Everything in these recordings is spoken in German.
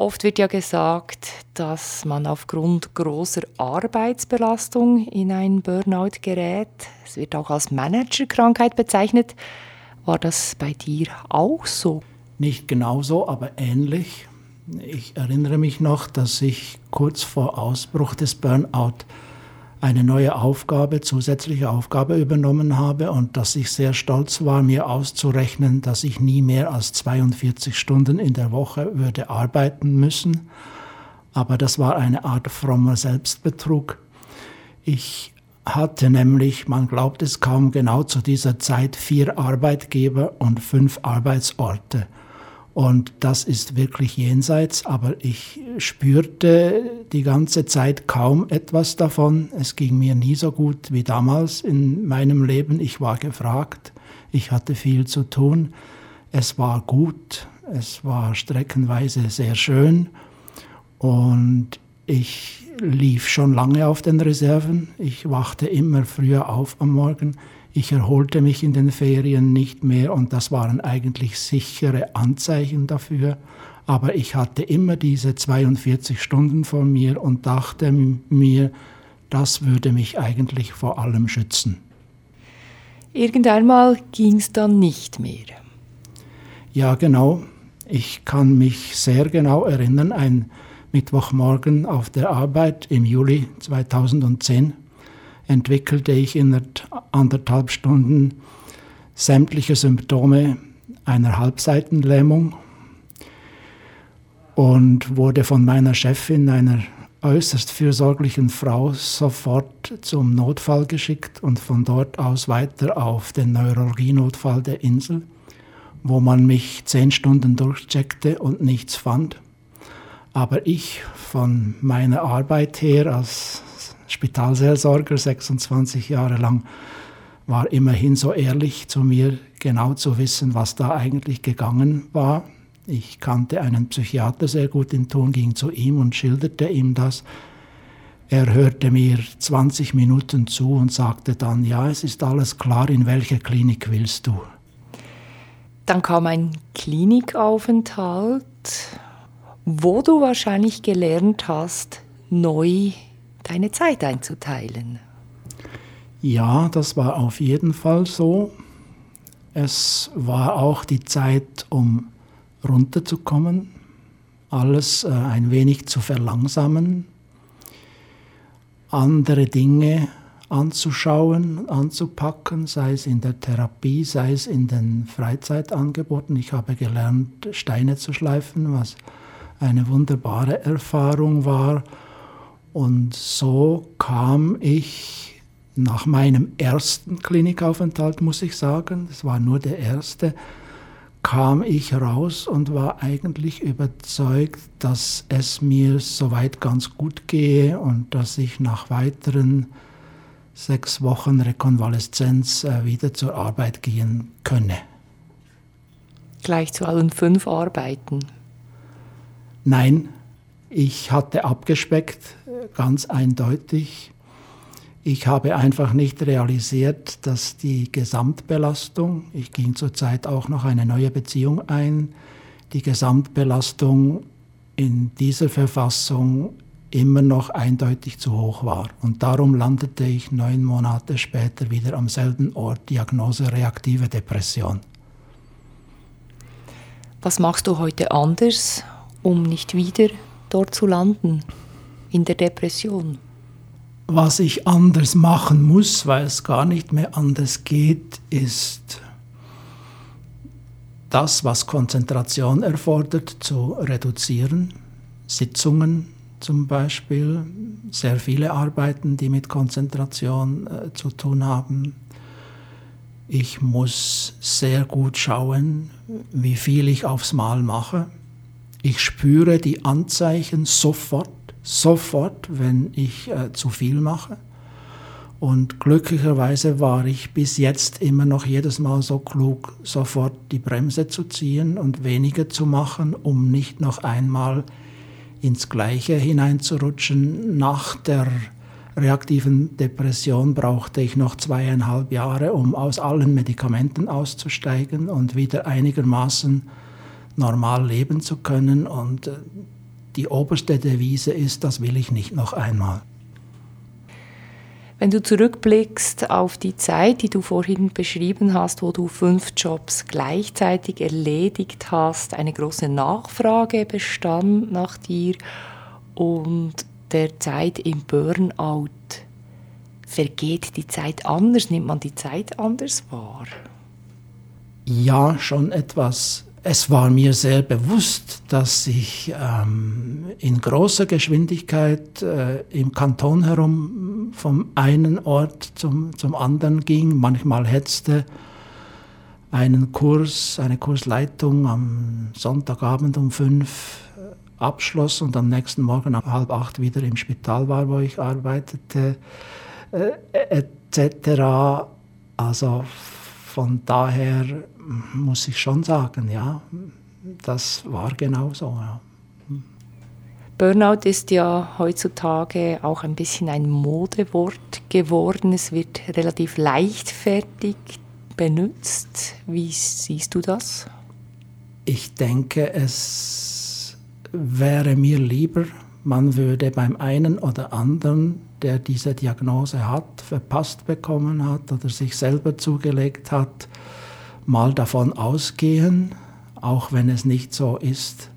Oft wird ja gesagt, dass man aufgrund großer Arbeitsbelastung in ein Burnout gerät. Es wird auch als Managerkrankheit bezeichnet. War das bei dir auch so? Nicht genauso, aber ähnlich. Ich erinnere mich noch, dass ich kurz vor Ausbruch des Burnout eine neue Aufgabe, zusätzliche Aufgabe übernommen habe und dass ich sehr stolz war, mir auszurechnen, dass ich nie mehr als 42 Stunden in der Woche würde arbeiten müssen. Aber das war eine Art frommer Selbstbetrug. Ich hatte nämlich, man glaubt es kaum, genau zu dieser Zeit vier Arbeitgeber und fünf Arbeitsorte. Und das ist wirklich jenseits, aber ich spürte die ganze Zeit kaum etwas davon. Es ging mir nie so gut wie damals in meinem Leben. Ich war gefragt, ich hatte viel zu tun. Es war gut, es war streckenweise sehr schön und ich lief schon lange auf den Reserven. Ich wachte immer früher auf am Morgen. Ich erholte mich in den Ferien nicht mehr und das waren eigentlich sichere Anzeichen dafür. Aber ich hatte immer diese 42 Stunden vor mir und dachte mir, das würde mich eigentlich vor allem schützen. Irgendeinmal ging es dann nicht mehr. Ja, genau. Ich kann mich sehr genau erinnern, ein Mittwochmorgen auf der Arbeit im Juli 2010 entwickelte ich in anderthalb Stunden sämtliche Symptome einer Halbseitenlähmung und wurde von meiner Chefin, einer äußerst fürsorglichen Frau, sofort zum Notfall geschickt und von dort aus weiter auf den Neurologienotfall der Insel, wo man mich zehn Stunden durchcheckte und nichts fand. Aber ich von meiner Arbeit her als Spitalseelsorger, 26 Jahre lang, war immerhin so ehrlich zu mir, genau zu wissen, was da eigentlich gegangen war. Ich kannte einen Psychiater sehr gut in Ton, ging zu ihm und schilderte ihm das. Er hörte mir 20 Minuten zu und sagte dann, ja, es ist alles klar, in welche Klinik willst du? Dann kam ein Klinikaufenthalt, wo du wahrscheinlich gelernt hast, neu deine Zeit einzuteilen. Ja, das war auf jeden Fall so. Es war auch die Zeit, um runterzukommen, alles äh, ein wenig zu verlangsamen, andere Dinge anzuschauen, anzupacken, sei es in der Therapie, sei es in den Freizeitangeboten. Ich habe gelernt, Steine zu schleifen, was eine wunderbare Erfahrung war und so kam ich nach meinem ersten Klinikaufenthalt, muss ich sagen, das war nur der erste, kam ich raus und war eigentlich überzeugt, dass es mir soweit ganz gut gehe und dass ich nach weiteren sechs Wochen Rekonvaleszenz äh, wieder zur Arbeit gehen könne. Gleich zu allen fünf Arbeiten? Nein, ich hatte abgespeckt, ganz eindeutig. Ich habe einfach nicht realisiert, dass die Gesamtbelastung, ich ging zurzeit auch noch eine neue Beziehung ein, die Gesamtbelastung in dieser Verfassung immer noch eindeutig zu hoch war. Und darum landete ich neun Monate später wieder am selben Ort, Diagnose reaktive Depression. Was machst du heute anders, um nicht wieder dort zu landen, in der Depression? Was ich anders machen muss, weil es gar nicht mehr anders geht, ist das, was Konzentration erfordert, zu reduzieren. Sitzungen zum Beispiel, sehr viele Arbeiten, die mit Konzentration äh, zu tun haben. Ich muss sehr gut schauen, wie viel ich aufs Mal mache. Ich spüre die Anzeichen sofort, sofort, wenn ich äh, zu viel mache. Und glücklicherweise war ich bis jetzt immer noch jedes Mal so klug, sofort die Bremse zu ziehen und weniger zu machen, um nicht noch einmal ins Gleiche hineinzurutschen. Nach der reaktiven Depression brauchte ich noch zweieinhalb Jahre, um aus allen Medikamenten auszusteigen und wieder einigermaßen normal leben zu können. Und äh, die oberste Devise ist, das will ich nicht noch einmal. Wenn du zurückblickst auf die Zeit, die du vorhin beschrieben hast, wo du fünf Jobs gleichzeitig erledigt hast, eine große Nachfrage bestand nach dir und der Zeit im Burnout, vergeht die Zeit anders? Nimmt man die Zeit anders wahr? Ja, schon etwas es war mir sehr bewusst, dass ich ähm, in großer Geschwindigkeit äh, im Kanton herum vom einen Ort zum, zum anderen ging, manchmal hetzte, einen Kurs, eine Kursleitung am Sonntagabend um fünf äh, abschloss und am nächsten Morgen um halb acht wieder im Spital war, wo ich arbeitete, äh, etc. Also von daher muss ich schon sagen, ja, das war genau so. Ja. Burnout ist ja heutzutage auch ein bisschen ein Modewort geworden. Es wird relativ leichtfertig benutzt. Wie siehst du das? Ich denke, es wäre mir lieber, man würde beim einen oder anderen, der diese Diagnose hat, verpasst bekommen hat oder sich selber zugelegt hat, mal davon ausgehen, auch wenn es nicht so ist,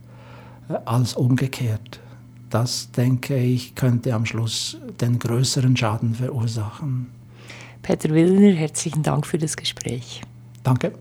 äh, als umgekehrt. Das, denke ich, könnte am Schluss den größeren Schaden verursachen. Peter Willner, herzlichen Dank für das Gespräch. Danke.